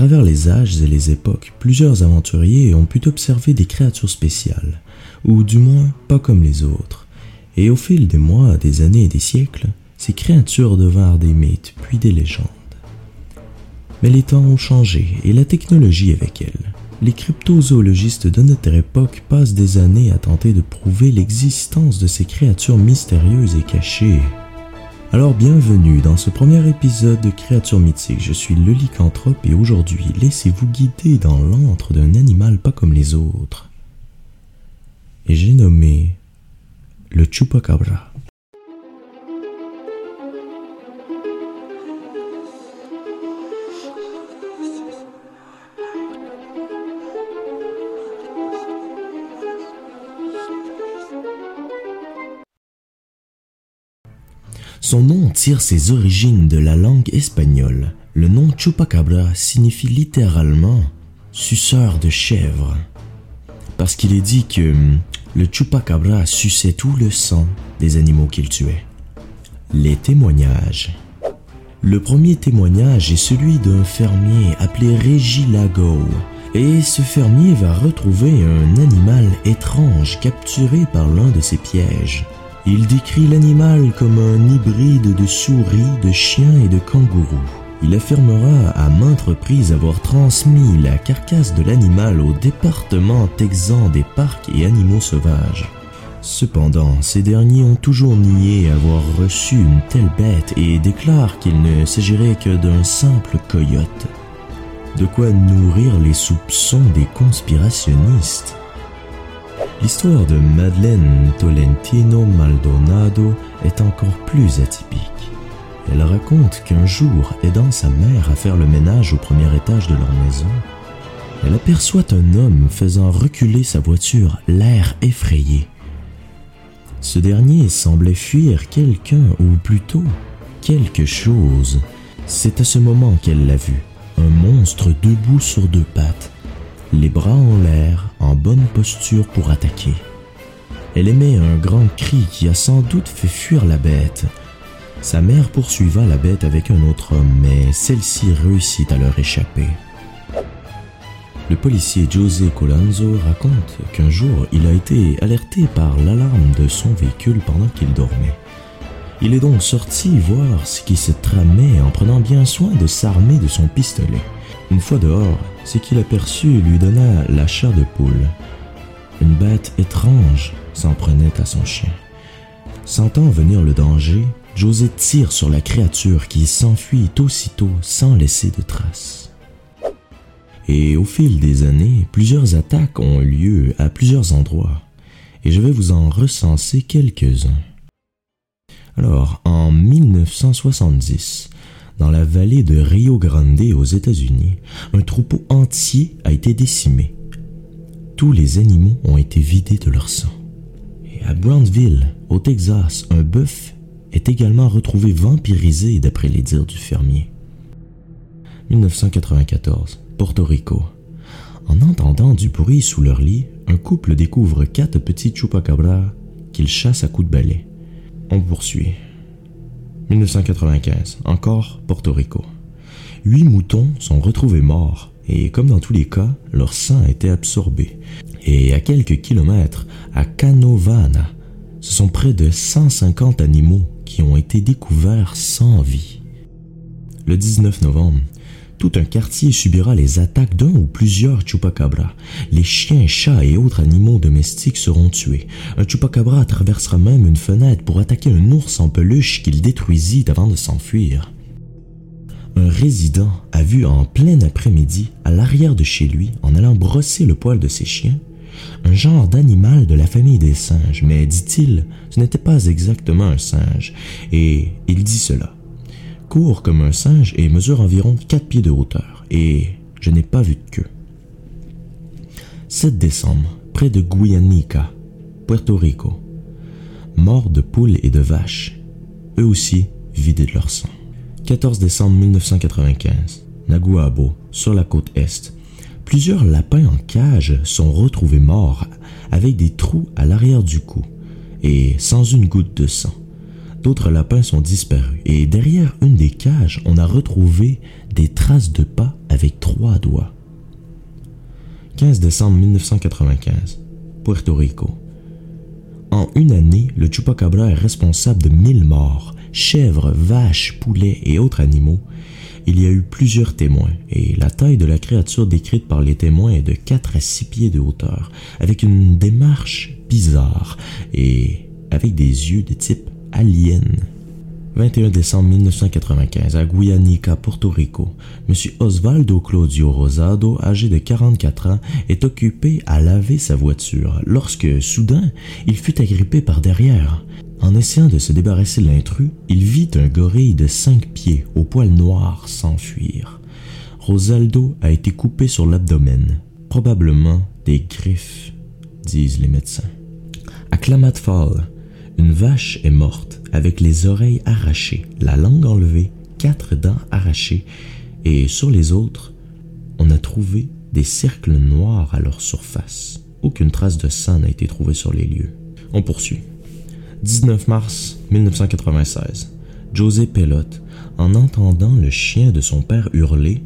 travers les âges et les époques, plusieurs aventuriers ont pu observer des créatures spéciales, ou du moins pas comme les autres. Et au fil des mois, des années et des siècles, ces créatures devinrent des mythes puis des légendes. Mais les temps ont changé et la technologie avec elle. Les cryptozoologistes de notre époque passent des années à tenter de prouver l'existence de ces créatures mystérieuses et cachées. Alors bienvenue dans ce premier épisode de Créatures mythiques. Je suis le lycanthrope et aujourd'hui, laissez-vous guider dans l'antre d'un animal pas comme les autres. J'ai nommé le chupacabra. Son nom tire ses origines de la langue espagnole. Le nom Chupacabra signifie littéralement suceur de chèvre. Parce qu'il est dit que hum, le Chupacabra suçait tout le sang des animaux qu'il tuait. Les témoignages. Le premier témoignage est celui d'un fermier appelé Régis Lago. Et ce fermier va retrouver un animal étrange capturé par l'un de ses pièges. Il décrit l'animal comme un hybride de souris, de chien et de kangourou. Il affirmera à maintes reprises avoir transmis la carcasse de l'animal au département texan des parcs et animaux sauvages. Cependant, ces derniers ont toujours nié avoir reçu une telle bête et déclarent qu'il ne s'agirait que d'un simple coyote. De quoi nourrir les soupçons des conspirationnistes. L'histoire de Madeleine Tolentino Maldonado est encore plus atypique. Elle raconte qu'un jour, aidant sa mère à faire le ménage au premier étage de leur maison, elle aperçoit un homme faisant reculer sa voiture, l'air effrayé. Ce dernier semblait fuir quelqu'un ou plutôt quelque chose. C'est à ce moment qu'elle l'a vu, un monstre debout sur deux pattes, les bras en l'air, en bonne posture pour attaquer. Elle émet un grand cri qui a sans doute fait fuir la bête. Sa mère poursuiva la bête avec un autre homme, mais celle-ci réussit à leur échapper. Le policier José Colanzo raconte qu'un jour, il a été alerté par l'alarme de son véhicule pendant qu'il dormait. Il est donc sorti voir ce qui se tramait en prenant bien soin de s'armer de son pistolet. Une fois dehors, ce qu'il aperçut lui donna la chair de poule. Une bête étrange s'en prenait à son chien. Sentant venir le danger, José tire sur la créature qui s'enfuit aussitôt sans laisser de traces. Et au fil des années, plusieurs attaques ont eu lieu à plusieurs endroits, et je vais vous en recenser quelques-uns. Alors, en 1970, dans la vallée de Rio Grande aux États-Unis, un troupeau entier a été décimé. Tous les animaux ont été vidés de leur sang. Et à Brownsville, au Texas, un bœuf est également retrouvé vampirisé d'après les dires du fermier. 1994, Porto Rico. En entendant du bruit sous leur lit, un couple découvre quatre petits chupacabras qu'ils chassent à coups de balai. On poursuit. 1995, encore Porto Rico. Huit moutons sont retrouvés morts et comme dans tous les cas, leur sang a été absorbé. Et à quelques kilomètres, à Canovana, ce sont près de 150 animaux qui ont été découverts sans vie. Le 19 novembre, tout un quartier subira les attaques d'un ou plusieurs chupacabras. Les chiens, chats et autres animaux domestiques seront tués. Un chupacabra traversera même une fenêtre pour attaquer un ours en peluche qu'il détruisit avant de s'enfuir. Un résident a vu en plein après-midi, à l'arrière de chez lui, en allant brosser le poil de ses chiens, un genre d'animal de la famille des singes, mais dit-il, ce n'était pas exactement un singe, et il dit cela court comme un singe et mesure environ 4 pieds de hauteur, et je n'ai pas vu de queue. 7 décembre, près de Guyanica, Puerto Rico. Mort de poules et de vaches, eux aussi vidés de leur sang. 14 décembre 1995, Naguabo, sur la côte est. Plusieurs lapins en cage sont retrouvés morts avec des trous à l'arrière du cou et sans une goutte de sang d'autres lapins sont disparus et derrière une des cages, on a retrouvé des traces de pas avec trois doigts. 15 décembre 1995, Puerto Rico. En une année, le chupacabra est responsable de 1000 morts, chèvres, vaches, poulets et autres animaux. Il y a eu plusieurs témoins, et la taille de la créature décrite par les témoins est de 4 à 6 pieds de hauteur, avec une démarche bizarre et avec des yeux de type alien. 21 décembre 1995, à Guyanica, Porto Rico, M. Osvaldo Claudio Rosado, âgé de 44 ans, est occupé à laver sa voiture lorsque, soudain, il fut agrippé par derrière. En essayant de se débarrasser de l'intrus, il vit un gorille de 5 pieds au poil noir s'enfuir. Rosaldo a été coupé sur l'abdomen, probablement des griffes, disent les médecins. À Klamath une vache est morte avec les oreilles arrachées, la langue enlevée, quatre dents arrachées, et sur les autres, on a trouvé des cercles noirs à leur surface. Aucune trace de sang n'a été trouvée sur les lieux. On poursuit. 19 mars 1996. José Pelote, en entendant le chien de son père hurler,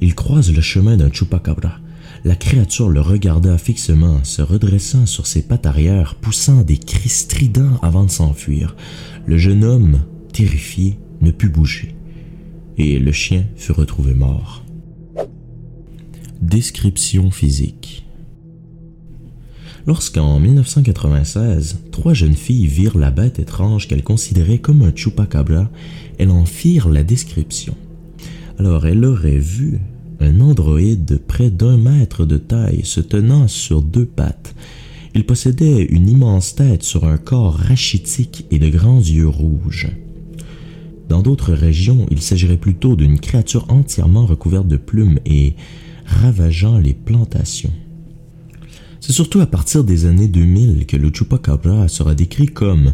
il croise le chemin d'un chupacabra la créature le regarda fixement, se redressant sur ses pattes arrière, poussant des cris stridents avant de s'enfuir. Le jeune homme, terrifié, ne put bouger, et le chien fut retrouvé mort. Description physique Lorsqu'en 1996, trois jeunes filles virent la bête étrange qu'elles considéraient comme un chupacabra, elles en firent la description. Alors elles l'auraient vu un androïde de près d'un mètre de taille se tenant sur deux pattes. Il possédait une immense tête sur un corps rachitique et de grands yeux rouges. Dans d'autres régions, il s'agirait plutôt d'une créature entièrement recouverte de plumes et ravageant les plantations. C'est surtout à partir des années 2000 que le chupacabra sera décrit comme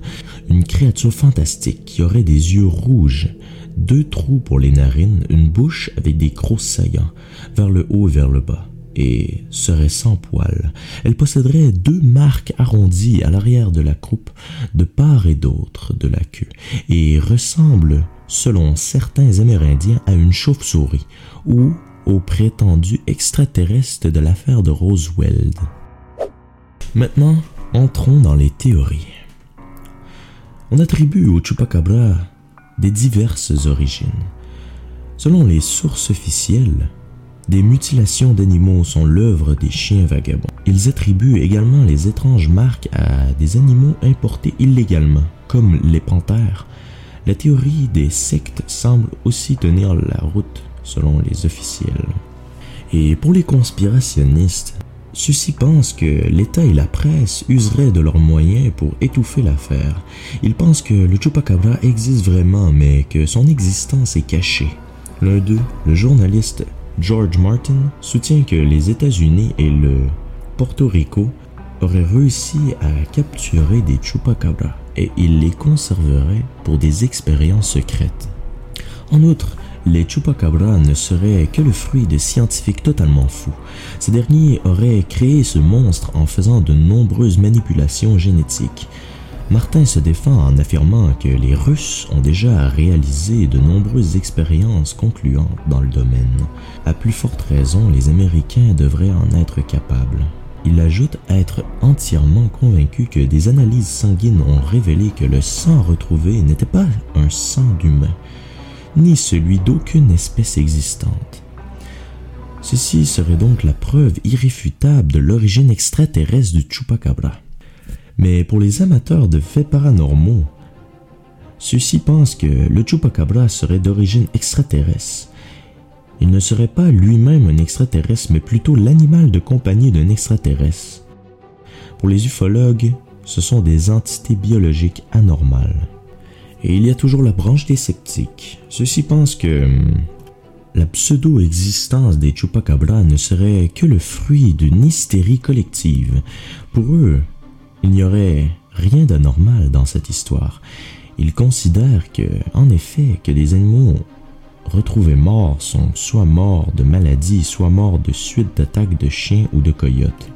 une créature fantastique qui aurait des yeux rouges, deux trous pour les narines, une bouche avec des crocs saillants, vers le haut et vers le bas, et serait sans poils. Elle posséderait deux marques arrondies à l'arrière de la croupe, de part et d'autre de la queue, et ressemble, selon certains Amérindiens, à une chauve-souris, ou au prétendu extraterrestre de l'affaire de Roswell. Maintenant, entrons dans les théories. On attribue au chupacabra des diverses origines. Selon les sources officielles, des mutilations d'animaux sont l'œuvre des chiens vagabonds. Ils attribuent également les étranges marques à des animaux importés illégalement, comme les panthères. La théorie des sectes semble aussi tenir la route selon les officiels. Et pour les conspirationnistes, Ceux-ci pensent que l'État et la presse useraient de leurs moyens pour étouffer l'affaire. Ils pensent que le chupacabra existe vraiment, mais que son existence est cachée. L'un d'eux, le journaliste George Martin, soutient que les États-Unis et le Porto Rico auraient réussi à capturer des chupacabras et ils les conserveraient pour des expériences secrètes. En outre, les chupacabras ne seraient que le fruit de scientifiques totalement fous. Ces derniers auraient créé ce monstre en faisant de nombreuses manipulations génétiques. Martin se défend en affirmant que les Russes ont déjà réalisé de nombreuses expériences concluantes dans le domaine. À plus forte raison, les Américains devraient en être capables. Il ajoute être entièrement convaincu que des analyses sanguines ont révélé que le sang retrouvé n'était pas un sang d'humain, ni celui d'aucune espèce existante. Ceci serait donc la preuve irréfutable de l'origine extraterrestre du chupacabra. Mais pour les amateurs de faits paranormaux, ceux-ci pensent que le chupacabra serait d'origine extraterrestre. Il ne serait pas lui-même un extraterrestre, mais plutôt l'animal de compagnie d'un extraterrestre. Pour les ufologues, ce sont des entités biologiques anormales. Et il y a toujours la branche des sceptiques. Ceux-ci pensent que hum, la pseudo-existence des chupacabras ne serait que le fruit d'une hystérie collective. Pour eux, il n'y aurait rien d'anormal dans cette histoire. Ils considèrent que, en effet, que des animaux retrouvés morts sont soit morts de maladie, soit morts de suite d'attaques de chiens ou de coyotes.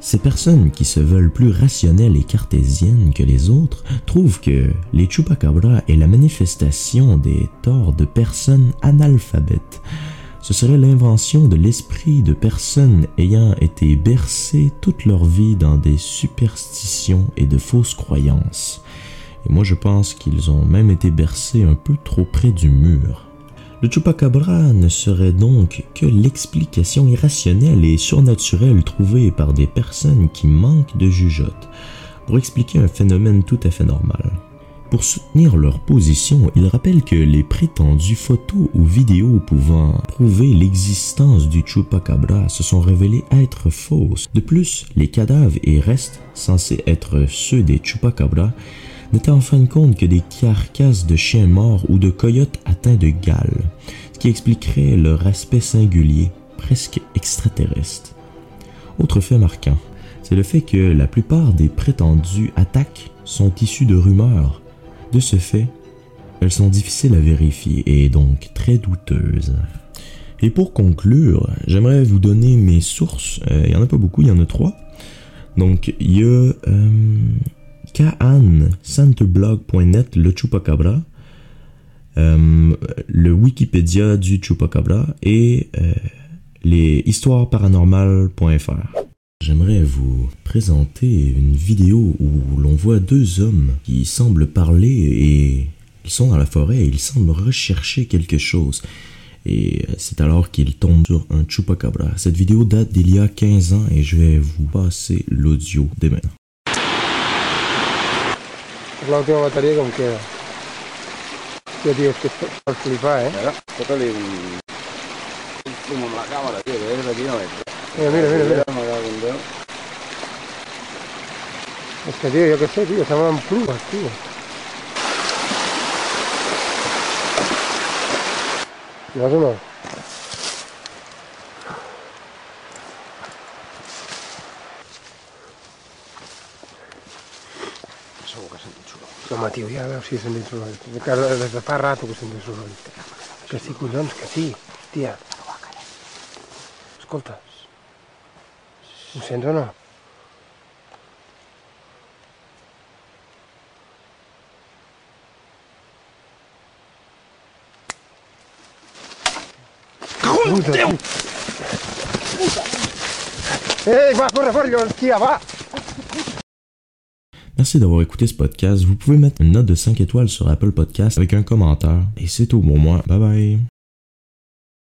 Ces personnes qui se veulent plus rationnelles et cartésiennes que les autres trouvent que les chupacabras est la manifestation des torts de personnes analphabètes. Ce serait l'invention de l'esprit de personnes ayant été bercées toute leur vie dans des superstitions et de fausses croyances. Et moi je pense qu'ils ont même été bercés un peu trop près du mur. Le chupacabra ne serait donc que l'explication irrationnelle et surnaturelle trouvée par des personnes qui manquent de jugeote pour expliquer un phénomène tout à fait normal. Pour soutenir leur position, ils rappellent que les prétendues photos ou vidéos pouvant prouver l'existence du chupacabra se sont révélées être fausses. De plus, les cadavres et restes censés être ceux des chupacabras n'étaient en fin de compte que des carcasses de chiens morts ou de coyotes atteints de gale, ce qui expliquerait leur aspect singulier, presque extraterrestre. Autre fait marquant, c'est le fait que la plupart des prétendues attaques sont issues de rumeurs. De ce fait, elles sont difficiles à vérifier et donc très douteuses. Et pour conclure, j'aimerais vous donner mes sources. Euh, il y en a pas beaucoup, il y en a trois. Donc, il y a euh, kaancenterblog.net, le chupacabra, euh, le Wikipédia du chupacabra et euh, les histoiresparanormales.fr. J'aimerais vous présenter une vidéo où l'on voit deux hommes qui semblent parler et ils sont dans la forêt et ils semblent rechercher quelque chose. Et c'est alors qu'ils tombent sur un chupacabra. Cette vidéo date d'il y a 15 ans et je vais vous passer l'audio dès maintenant. Es la última batería que me queda. Yo, tío, es que esto es flipar, ¿eh? Claro, tócale el... el zumo en la cámara, tío, que es de. Mira, mira, mira, mira. Es que, tío, yo qué sé, tío, se llaman plumas, tío. ¿Lo has o no? Tio, ja veus si soroll. Que des de fa rato que. Que sí, collons, que sí. Tia. Escolta. Ho sents o no? Ei, va, corre, corre, llons, tia, va! Merci d'avoir écouté ce podcast. Vous pouvez mettre une note de 5 étoiles sur Apple Podcast avec un commentaire. Et c'est tout pour moi. Bye bye.